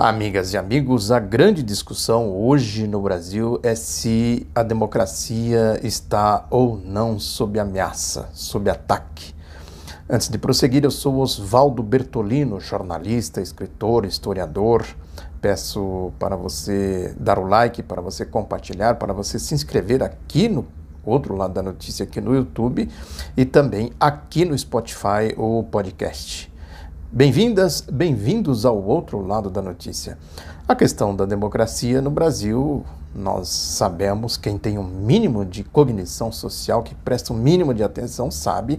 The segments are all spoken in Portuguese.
Amigas e amigos, a grande discussão hoje no Brasil é se a democracia está ou não sob ameaça, sob ataque. Antes de prosseguir, eu sou Oswaldo Bertolino, jornalista, escritor, historiador. Peço para você dar o like, para você compartilhar, para você se inscrever aqui no outro lado da notícia, aqui no YouTube e também aqui no Spotify ou podcast. Bem-vindas, bem-vindos ao outro lado da notícia. A questão da democracia no Brasil, nós sabemos, quem tem um mínimo de cognição social, que presta um mínimo de atenção, sabe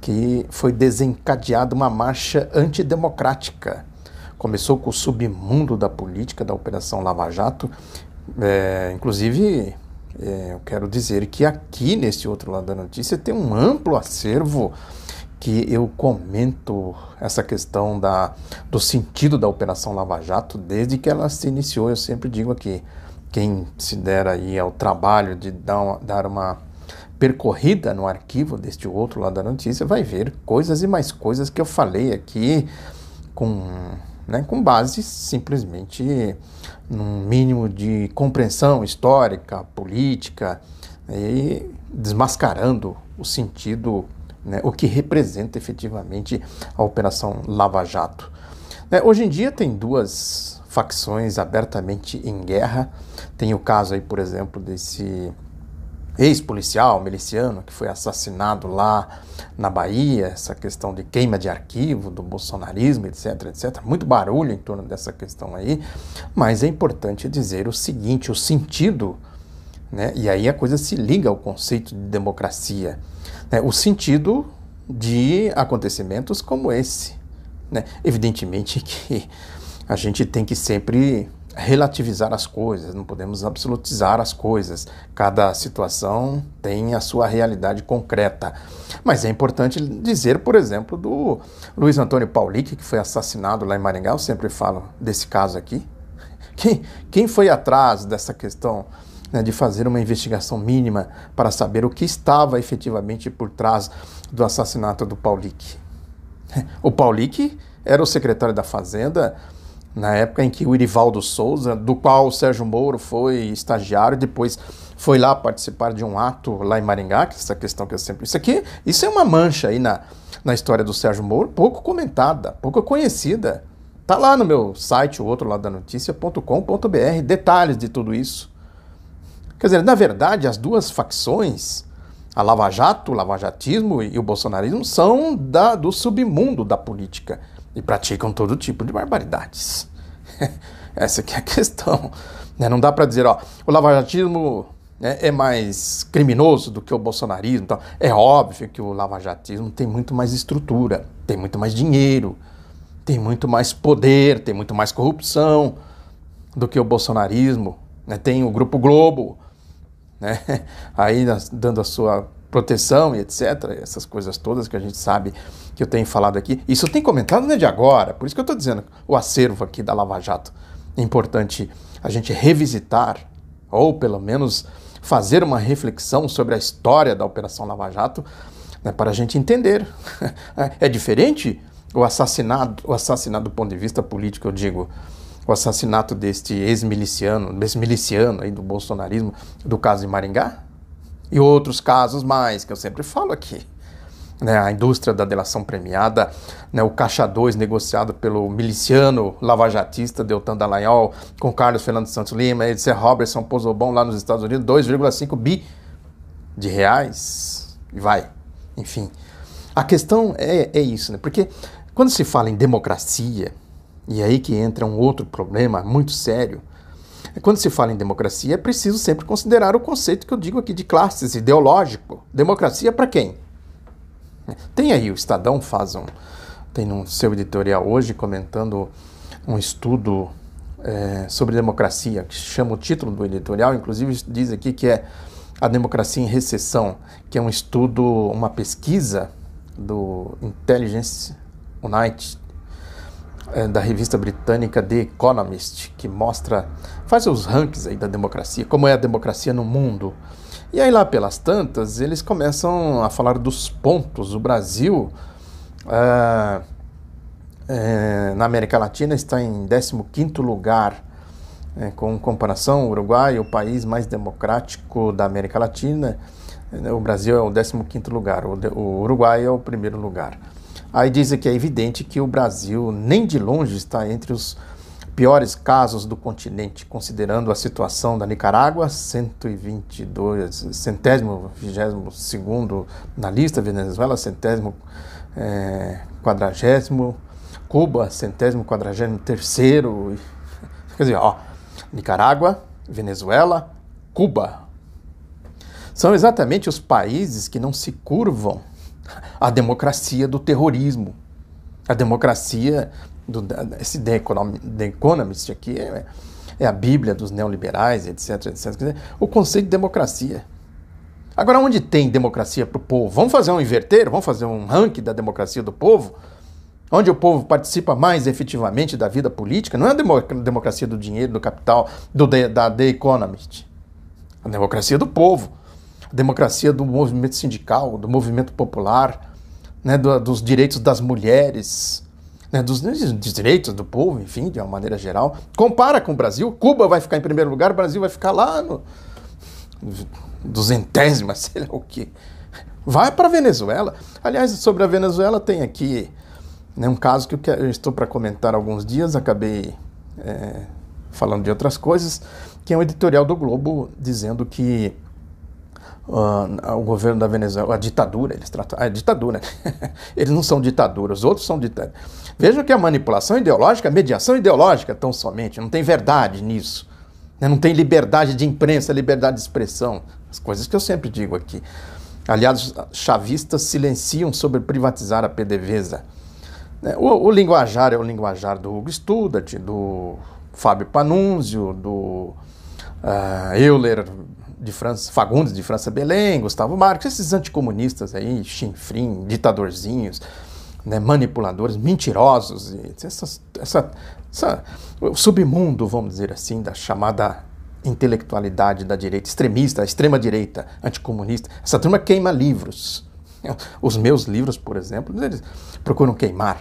que foi desencadeada uma marcha antidemocrática. Começou com o submundo da política, da Operação Lava Jato. É, inclusive, é, eu quero dizer que aqui, nesse outro lado da notícia, tem um amplo acervo que eu comento essa questão da, do sentido da Operação Lava Jato desde que ela se iniciou. Eu sempre digo aqui, quem se der aí ao trabalho de dar uma, dar uma percorrida no arquivo deste outro lado da notícia, vai ver coisas e mais coisas que eu falei aqui com, né, com base simplesmente num mínimo de compreensão histórica, política e desmascarando o sentido né, o que representa efetivamente a Operação Lava Jato. É, hoje em dia tem duas facções abertamente em guerra. Tem o caso aí, por exemplo, desse ex-policial miliciano que foi assassinado lá na Bahia, essa questão de queima de arquivo, do bolsonarismo, etc, etc. Muito barulho em torno dessa questão aí, mas é importante dizer o seguinte, o sentido, né, e aí a coisa se liga ao conceito de democracia né, o sentido de acontecimentos como esse. Né? Evidentemente que a gente tem que sempre relativizar as coisas, não podemos absolutizar as coisas. Cada situação tem a sua realidade concreta. Mas é importante dizer, por exemplo, do Luiz Antônio Paulic, que foi assassinado lá em Maringá, eu sempre falo desse caso aqui. Quem, quem foi atrás dessa questão né, de fazer uma investigação mínima para saber o que estava efetivamente por trás do assassinato do Paulic. O Paulic era o secretário da Fazenda na época em que o Irivaldo Souza, do qual o Sérgio Moro foi estagiário, depois foi lá participar de um ato lá em Maringá, que é essa questão que eu sempre. Isso aqui, isso é uma mancha aí na, na história do Sérgio Moro, pouco comentada, pouco conhecida. Tá lá no meu site, o outro lado da notícia.com.br, detalhes de tudo isso. Quer dizer, na verdade, as duas facções, a Lava Jato, o lavajatismo e o bolsonarismo, são da, do submundo da política e praticam todo tipo de barbaridades. Essa aqui é a questão. Né? Não dá para dizer, ó, o lavajatismo né, é mais criminoso do que o bolsonarismo. Então, é óbvio que o lavajatismo tem muito mais estrutura, tem muito mais dinheiro, tem muito mais poder, tem muito mais corrupção do que o bolsonarismo. Né? Tem o Grupo Globo, né? Aí dando a sua proteção e etc. Essas coisas todas que a gente sabe que eu tenho falado aqui. Isso tem comentado não é de agora, por isso que eu estou dizendo o acervo aqui da Lava Jato. É importante a gente revisitar, ou pelo menos fazer uma reflexão sobre a história da Operação Lava Jato, né, para a gente entender. é diferente o assassinato, o assassinato do ponto de vista político, eu digo, o assassinato deste ex-miliciano, desse miliciano aí do bolsonarismo, do caso de Maringá, e outros casos mais, que eu sempre falo aqui. Né, a indústria da delação premiada, né, o Caixa 2 negociado pelo miliciano lavajatista Deltan Dallagnol com Carlos Fernando Santos Lima, Edson Robertson Pozobon lá nos Estados Unidos, 2,5 bi de reais, e vai, enfim. A questão é, é isso, né, porque quando se fala em democracia, e aí que entra um outro problema muito sério. Quando se fala em democracia, é preciso sempre considerar o conceito que eu digo aqui de classes, ideológico. Democracia para quem? Tem aí, o Estadão faz um. Tem no seu editorial hoje comentando um estudo é, sobre democracia, que chama o título do editorial, inclusive diz aqui que é A Democracia em Recessão, que é um estudo, uma pesquisa do Intelligence United é, da revista britânica The Economist, que mostra, faz os rankings aí da democracia, como é a democracia no mundo. E aí lá pelas tantas, eles começam a falar dos pontos. O Brasil, é, é, na América Latina está em 15º lugar, é, com comparação, o Uruguai, o país mais democrático da América Latina, é, o Brasil é o 15º lugar, o Uruguai é o primeiro lugar. Aí dizem que é evidente que o Brasil nem de longe está entre os piores casos do continente, considerando a situação da Nicarágua, 122, centésimo, vigésimo segundo na lista, Venezuela, centésimo, é, quadragésimo, Cuba, centésimo, quadragésimo terceiro, quer dizer, ó, Nicarágua, Venezuela, Cuba. São exatamente os países que não se curvam à democracia do terrorismo, a democracia do, esse The, Economist aqui é, é, a Bíblia dos neoliberais, etc, etc. O conceito de democracia. Agora, onde tem democracia para o povo? Vamos fazer um inverter? Vamos fazer um ranking da democracia do povo? Onde o povo participa mais efetivamente da vida política? Não é a democracia do dinheiro, do capital, do, da The Economist. A democracia do povo. Democracia do movimento sindical, do movimento popular, né, do, dos direitos das mulheres, né, dos, dos, direitos do povo, enfim, de uma maneira geral. Compara com o Brasil, Cuba vai ficar em primeiro lugar, o Brasil vai ficar lá no duzentésima, sei lá o quê. Vai para a Venezuela. Aliás, sobre a Venezuela tem aqui né, um caso que eu, eu estou para comentar há alguns dias, acabei é, falando de outras coisas, que é um editorial do Globo dizendo que o governo da Venezuela, a ditadura, eles tratam. Ah, é ditadura, né? eles não são ditadura, os outros são ditadura. Vejam que a manipulação ideológica, a mediação ideológica, tão somente, não tem verdade nisso. Né? Não tem liberdade de imprensa, liberdade de expressão. As coisas que eu sempre digo aqui. Aliados chavistas silenciam sobre privatizar a PDVSA. Né? O, o linguajar é o linguajar do Hugo Studart, do Fábio Panunzio, do uh, Euler de França, Fagundes de França Belém, Gustavo Marques, esses anticomunistas aí, chinfrim, ditadorzinhos, né, manipuladores, mentirosos, essa, essa, essa, o submundo, vamos dizer assim, da chamada intelectualidade da direita extremista, extrema-direita anticomunista, essa turma queima livros. Os meus livros, por exemplo, eles procuram queimar.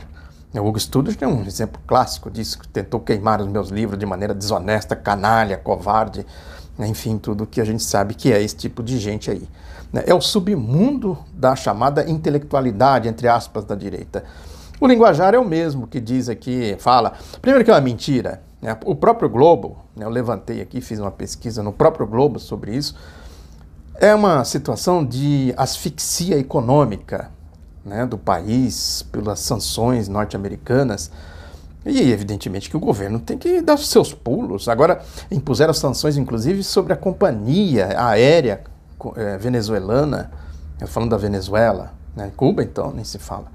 O Hugo Studas é um exemplo clássico disso, que tentou queimar os meus livros de maneira desonesta, canalha, covarde, enfim, tudo que a gente sabe que é esse tipo de gente aí. Né? É o submundo da chamada intelectualidade, entre aspas, da direita. O linguajar é o mesmo que diz aqui, fala. Primeiro que é uma mentira. Né? O próprio Globo, né? eu levantei aqui, fiz uma pesquisa no próprio Globo sobre isso. É uma situação de asfixia econômica né, do país pelas sanções norte-americanas. E evidentemente que o governo tem que dar os seus pulos. Agora, impuseram sanções, inclusive, sobre a companhia aérea é, venezuelana, falando da Venezuela, né? Cuba então, nem se fala.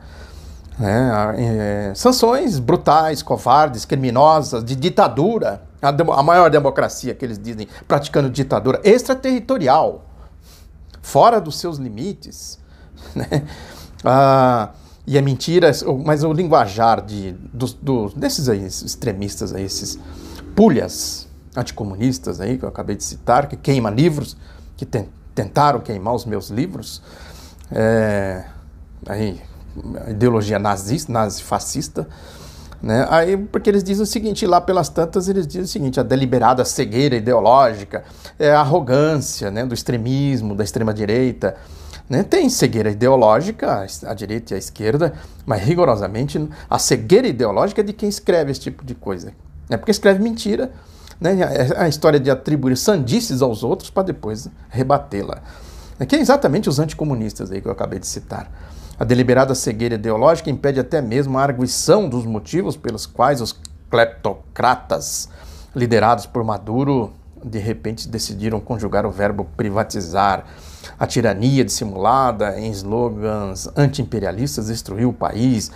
É, é, sanções brutais, covardes, criminosas, de ditadura, a, a, maior democracia que eles dizem, praticando ditadura extraterritorial, fora dos seus limites. Né? Ah, e é mentira, mas o linguajar de, desses aí, extremistas, aí, esses pulhas anticomunistas aí, que eu acabei de citar, que queima livros, que tentaram queimar os meus livros, é, aí, ideologia nazista, nazifascista, né? Aí, porque eles dizem o seguinte, lá pelas tantas eles dizem o seguinte, a deliberada cegueira ideológica, é a arrogância né, do extremismo, da extrema-direita, né? Tem cegueira ideológica, a direita e a esquerda, mas rigorosamente a cegueira ideológica é de quem escreve esse tipo de coisa. É porque escreve mentira, né? A história de atribuir sandices aos outros para depois rebatê-la. É que é exatamente os anticomunistas aí que eu acabei de citar. A deliberada cegueira ideológica impede até mesmo a arguição dos motivos pelos quais os cleptocratas liderados por Maduro de repente decidiram conjugar o verbo privatizar a tirania dissimulada em slogans anti-imperialistas destruiu o país.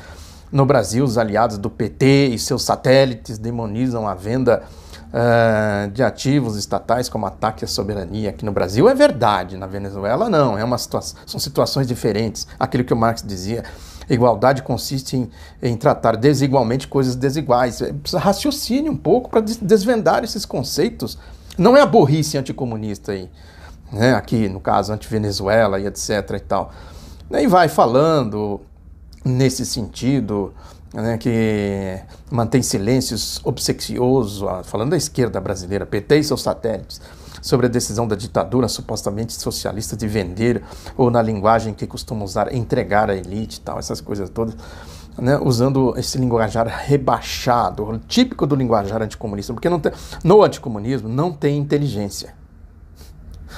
No Brasil, os aliados do PT e seus satélites demonizam a venda uh, de ativos estatais como ataque à soberania. Aqui no Brasil é verdade, na Venezuela não. É uma situação, são situações diferentes. Aquilo que o Marx dizia. Igualdade consiste em, em tratar desigualmente coisas desiguais. Precisa raciocínio um pouco para desvendar esses conceitos. Não é a burrice anticomunista aí né, aqui no caso anti-Venezuela e etc e tal. E vai falando nesse sentido né, que mantém silêncios obsequioso, falando da esquerda brasileira, PT e seus satélites, sobre a decisão da ditadura supostamente socialista de vender, ou na linguagem que costuma usar, entregar à elite e tal, essas coisas todas. Né, usando esse linguajar rebaixado, típico do linguajar anticomunista, porque não tem, no anticomunismo não tem inteligência.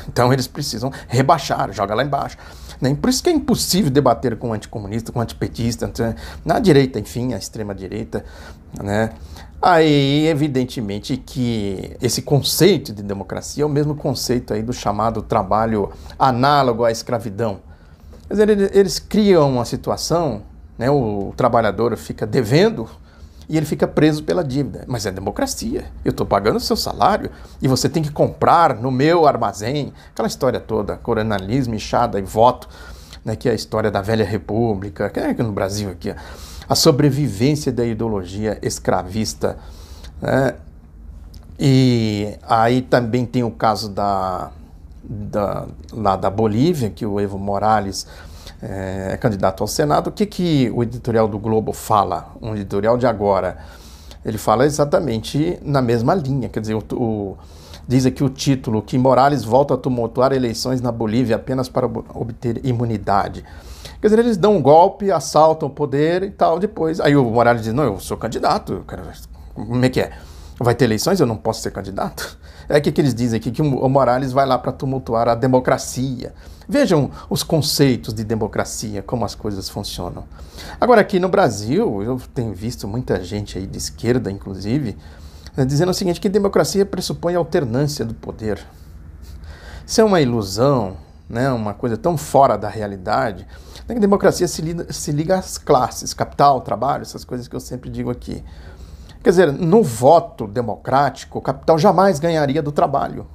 Então eles precisam rebaixar, joga lá embaixo. Né? Por isso que é impossível debater com o anticomunista, com o antipetista, na direita, enfim, a extrema-direita. Né? Aí, evidentemente, que esse conceito de democracia é o mesmo conceito aí do chamado trabalho análogo à escravidão. Quer dizer, eles criam uma situação, né, o trabalhador fica devendo e ele fica preso pela dívida. Mas é democracia. Eu estou pagando o seu salário e você tem que comprar no meu armazém. Aquela história toda, coronalismo, inchada e voto, né, que é a história da velha república, que é no Brasil aqui, a sobrevivência da ideologia escravista. Né? E aí também tem o caso da, da, lá da Bolívia, que o Evo Morales é, é, candidato ao Senado, o que, que o editorial do Globo fala? Um editorial de agora. Ele fala exatamente na mesma linha, quer dizer, o, o, diz aqui o título que Morales volta a tumultuar eleições na Bolívia apenas para obter imunidade. Quer dizer, eles dão um golpe, assaltam o poder e tal, depois. Aí o Morales diz: Não, eu sou candidato. Como é que é? Vai ter eleições? Eu não posso ser candidato? É que, que eles dizem aqui: que o Morales vai lá para tumultuar a democracia. Vejam os conceitos de democracia, como as coisas funcionam. Agora, aqui no Brasil, eu tenho visto muita gente aí de esquerda, inclusive, né, dizendo o seguinte: que democracia pressupõe alternância do poder. Isso é uma ilusão, né, uma coisa tão fora da realidade. A democracia se liga, se liga às classes, capital, trabalho, essas coisas que eu sempre digo aqui. Quer dizer, no voto democrático, o capital jamais ganharia do trabalho.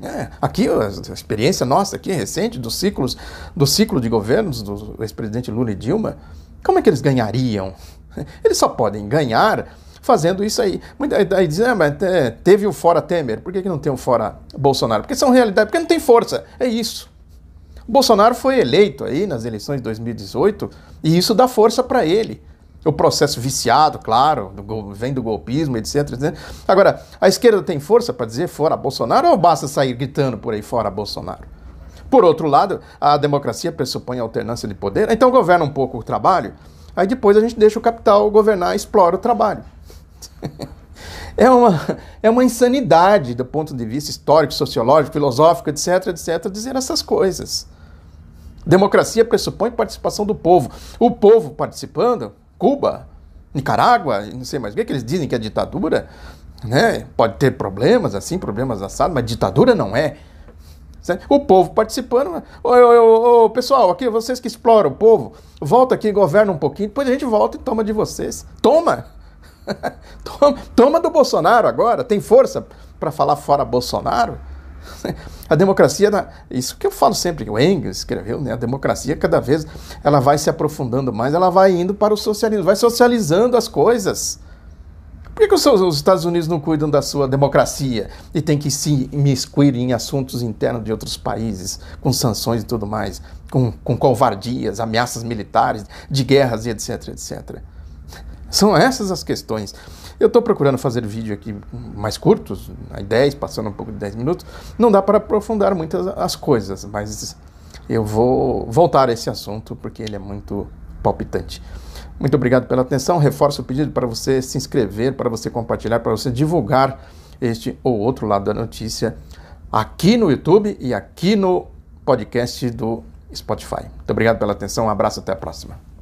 É, aqui, a experiência nossa aqui, recente, dos ciclos, do ciclo de governos do ex-presidente Lula e Dilma, como é que eles ganhariam? Eles só podem ganhar fazendo isso aí. Aí dizem, ah, mas teve o fora Temer, por que, que não tem o fora Bolsonaro? Porque são realidade, porque não tem força. É isso. Bolsonaro foi eleito aí nas eleições de 2018 e isso dá força para ele o processo viciado, claro, do, vem do golpismo, etc, etc. Agora, a esquerda tem força para dizer fora Bolsonaro ou basta sair gritando por aí fora Bolsonaro? Por outro lado, a democracia pressupõe alternância de poder, então governa um pouco o trabalho, aí depois a gente deixa o capital governar e explora o trabalho. é, uma, é uma insanidade do ponto de vista histórico, sociológico, filosófico, etc, etc, dizer essas coisas. Democracia pressupõe participação do povo. O povo participando Cuba, Nicarágua, não sei mais o que, que eles dizem que é ditadura, né? Pode ter problemas assim, problemas assados, mas ditadura não é. O povo participando. Ô, ô, ô, pessoal, aqui vocês que exploram o povo, volta aqui, governa um pouquinho, depois a gente volta e toma de vocês. Toma! toma, toma do Bolsonaro agora. Tem força para falar fora Bolsonaro? A democracia, isso que eu falo sempre, o Engels escreveu, né? A democracia cada vez ela vai se aprofundando mais, ela vai indo para o socialismo, vai socializando as coisas. Por que, que os, os Estados Unidos não cuidam da sua democracia e tem que se imiscuir em assuntos internos de outros países, com sanções e tudo mais, com, com covardias, ameaças militares, de guerras e etc, etc. São essas as questões. Eu estou procurando fazer vídeo aqui mais curtos, 10, passando um pouco de 10 minutos. Não dá para aprofundar muitas as coisas, mas eu vou voltar a esse assunto porque ele é muito palpitante. Muito obrigado pela atenção. Reforço o pedido para você se inscrever, para você compartilhar, para você divulgar este ou outro lado da notícia aqui no YouTube e aqui no podcast do Spotify. Muito obrigado pela atenção. Um abraço, até a próxima.